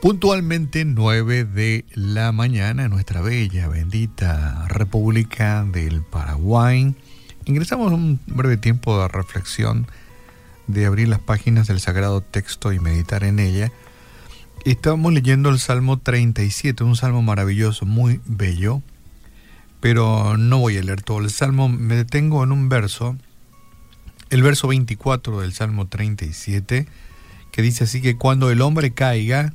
Puntualmente 9 de la mañana en nuestra bella, bendita República del Paraguay. Ingresamos un breve tiempo de reflexión, de abrir las páginas del Sagrado Texto y meditar en ella. Estamos leyendo el Salmo 37, un salmo maravilloso, muy bello, pero no voy a leer todo el salmo, me detengo en un verso, el verso 24 del Salmo 37, que dice así que cuando el hombre caiga,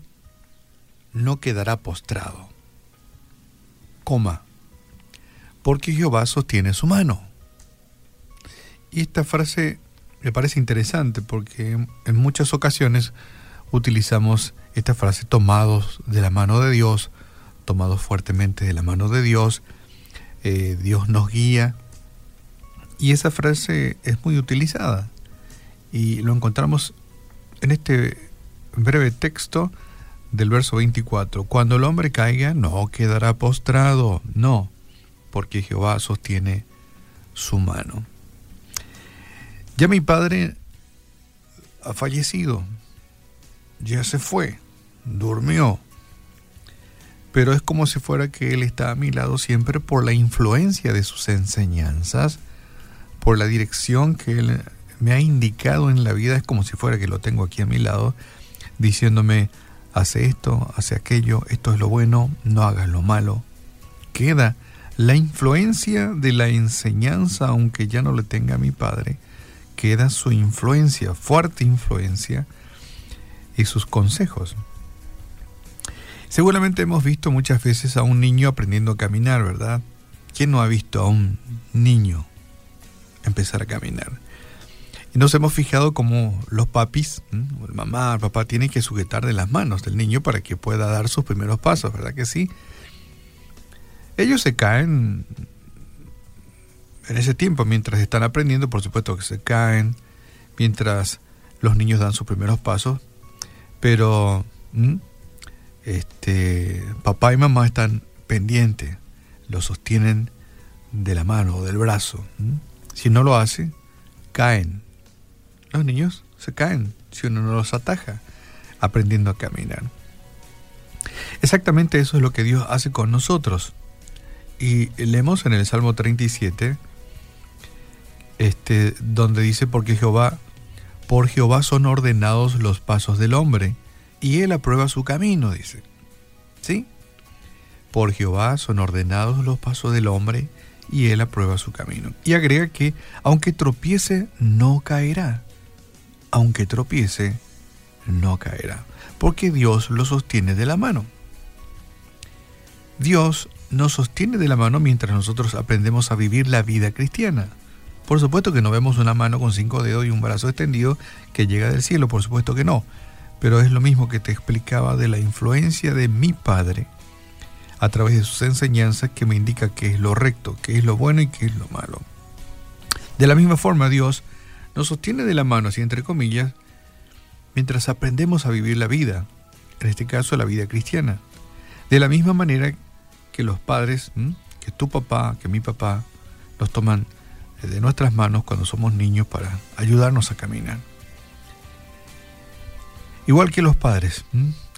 no quedará postrado. Coma, porque Jehová sostiene su mano. Y esta frase me parece interesante porque en muchas ocasiones utilizamos esta frase tomados de la mano de Dios, tomados fuertemente de la mano de Dios, eh, Dios nos guía. Y esa frase es muy utilizada. Y lo encontramos en este breve texto del verso 24, cuando el hombre caiga no quedará postrado, no, porque Jehová sostiene su mano. Ya mi padre ha fallecido, ya se fue, durmió, pero es como si fuera que él está a mi lado siempre por la influencia de sus enseñanzas, por la dirección que él me ha indicado en la vida, es como si fuera que lo tengo aquí a mi lado, diciéndome, hace esto, hace aquello, esto es lo bueno, no hagas lo malo. Queda la influencia de la enseñanza, aunque ya no le tenga a mi padre, queda su influencia, fuerte influencia, y sus consejos. Seguramente hemos visto muchas veces a un niño aprendiendo a caminar, ¿verdad? ¿Quién no ha visto a un niño empezar a caminar? Y nos hemos fijado como los papis, el mamá, el papá, tienen que sujetar de las manos del niño para que pueda dar sus primeros pasos, ¿verdad que sí? Ellos se caen en ese tiempo, mientras están aprendiendo, por supuesto que se caen, mientras los niños dan sus primeros pasos, pero este, papá y mamá están pendientes, lo sostienen de la mano o del brazo. Si no lo hace, caen los niños se caen si uno no los ataja aprendiendo a caminar. Exactamente eso es lo que Dios hace con nosotros. Y leemos en el Salmo 37, este, donde dice, porque Jehová, por Jehová son ordenados los pasos del hombre, y él aprueba su camino, dice. ¿Sí? Por Jehová son ordenados los pasos del hombre, y él aprueba su camino. Y agrega que, aunque tropiece, no caerá aunque tropiece, no caerá, porque Dios lo sostiene de la mano. Dios nos sostiene de la mano mientras nosotros aprendemos a vivir la vida cristiana. Por supuesto que no vemos una mano con cinco dedos y un brazo extendido que llega del cielo, por supuesto que no. Pero es lo mismo que te explicaba de la influencia de mi Padre a través de sus enseñanzas que me indica qué es lo recto, qué es lo bueno y qué es lo malo. De la misma forma, Dios nos sostiene de la mano, así entre comillas, mientras aprendemos a vivir la vida, en este caso la vida cristiana. De la misma manera que los padres, que tu papá, que mi papá, nos toman de nuestras manos cuando somos niños para ayudarnos a caminar. Igual que los padres,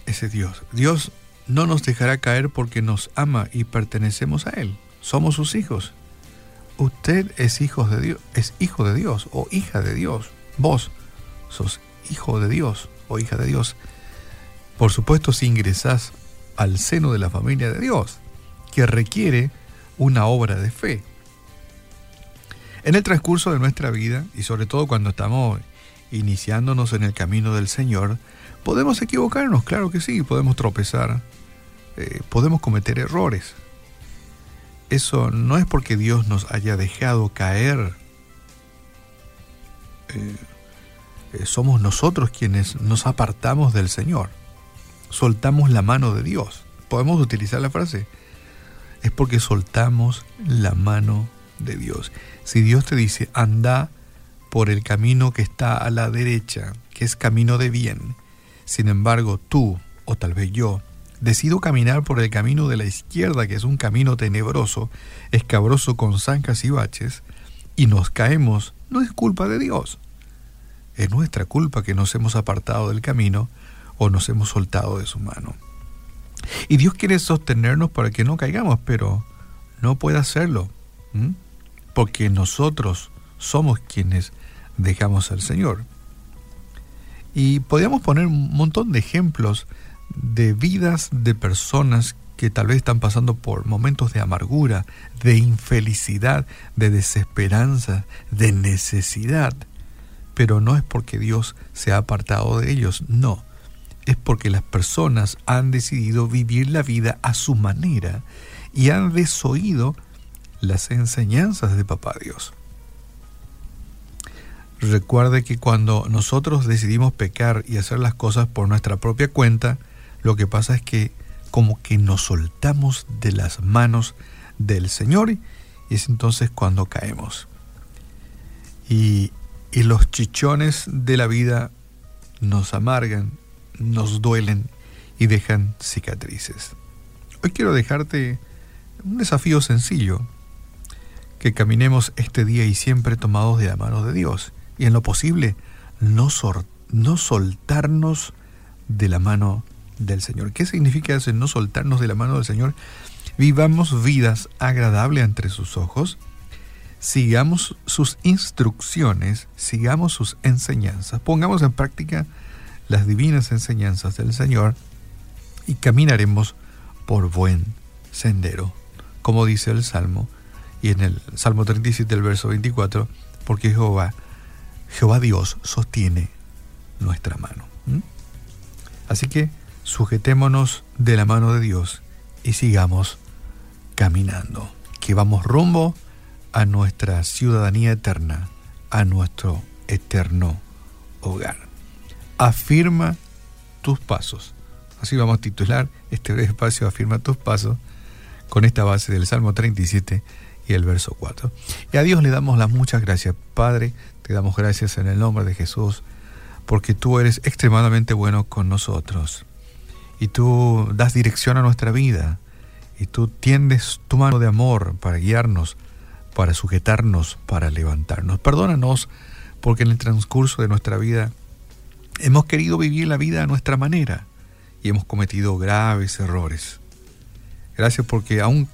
ese Dios. Dios no nos dejará caer porque nos ama y pertenecemos a Él. Somos sus hijos usted es hijo de Dios, es hijo de Dios o hija de Dios. Vos sos hijo de Dios o hija de Dios. Por supuesto, si ingresás al seno de la familia de Dios, que requiere una obra de fe. En el transcurso de nuestra vida, y sobre todo cuando estamos iniciándonos en el camino del Señor, podemos equivocarnos, claro que sí, podemos tropezar, eh, podemos cometer errores, eso no es porque Dios nos haya dejado caer. Eh, eh, somos nosotros quienes nos apartamos del Señor. Soltamos la mano de Dios. Podemos utilizar la frase. Es porque soltamos la mano de Dios. Si Dios te dice, anda por el camino que está a la derecha, que es camino de bien, sin embargo tú, o tal vez yo, decido caminar por el camino de la izquierda, que es un camino tenebroso, escabroso con zancas y baches, y nos caemos, no es culpa de Dios. Es nuestra culpa que nos hemos apartado del camino o nos hemos soltado de su mano. Y Dios quiere sostenernos para que no caigamos, pero no puede hacerlo, porque nosotros somos quienes dejamos al Señor. Y podríamos poner un montón de ejemplos de vidas de personas que tal vez están pasando por momentos de amargura, de infelicidad, de desesperanza, de necesidad. Pero no es porque Dios se ha apartado de ellos, no. Es porque las personas han decidido vivir la vida a su manera y han desoído las enseñanzas de Papá Dios. Recuerde que cuando nosotros decidimos pecar y hacer las cosas por nuestra propia cuenta, lo que pasa es que como que nos soltamos de las manos del Señor y es entonces cuando caemos. Y, y los chichones de la vida nos amargan, nos duelen y dejan cicatrices. Hoy quiero dejarte un desafío sencillo, que caminemos este día y siempre tomados de la mano de Dios y en lo posible no, no soltarnos de la mano del Señor. ¿Qué significa eso, no soltarnos de la mano del Señor? Vivamos vidas agradables entre sus ojos, sigamos sus instrucciones, sigamos sus enseñanzas, pongamos en práctica las divinas enseñanzas del Señor y caminaremos por buen sendero, como dice el Salmo, y en el Salmo 37, el verso 24, porque Jehová Jehová Dios sostiene nuestra mano. Así que sujetémonos de la mano de Dios y sigamos caminando, que vamos rumbo a nuestra ciudadanía eterna, a nuestro eterno hogar. Afirma tus pasos. Así vamos a titular este breve espacio, Afirma tus pasos, con esta base del Salmo 37 y el verso 4. Y a Dios le damos las muchas gracias, Padre, te damos gracias en el nombre de Jesús, porque tú eres extremadamente bueno con nosotros. Y tú das dirección a nuestra vida. Y tú tiendes tu mano de amor para guiarnos, para sujetarnos, para levantarnos. Perdónanos porque en el transcurso de nuestra vida hemos querido vivir la vida a nuestra manera y hemos cometido graves errores. Gracias porque aun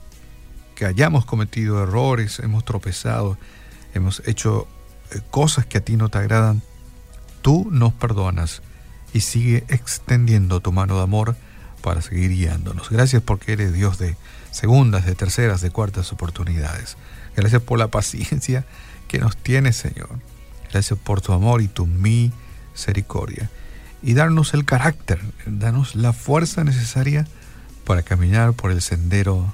que hayamos cometido errores, hemos tropezado, hemos hecho cosas que a ti no te agradan, tú nos perdonas y sigue extendiendo tu mano de amor para seguir guiándonos. Gracias porque eres Dios de segundas, de terceras, de cuartas oportunidades. Gracias por la paciencia que nos tienes, Señor. Gracias por tu amor y tu misericordia. Y darnos el carácter, darnos la fuerza necesaria para caminar por el sendero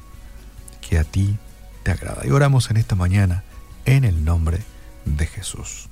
que a ti te agrada. Y oramos en esta mañana en el nombre de Jesús.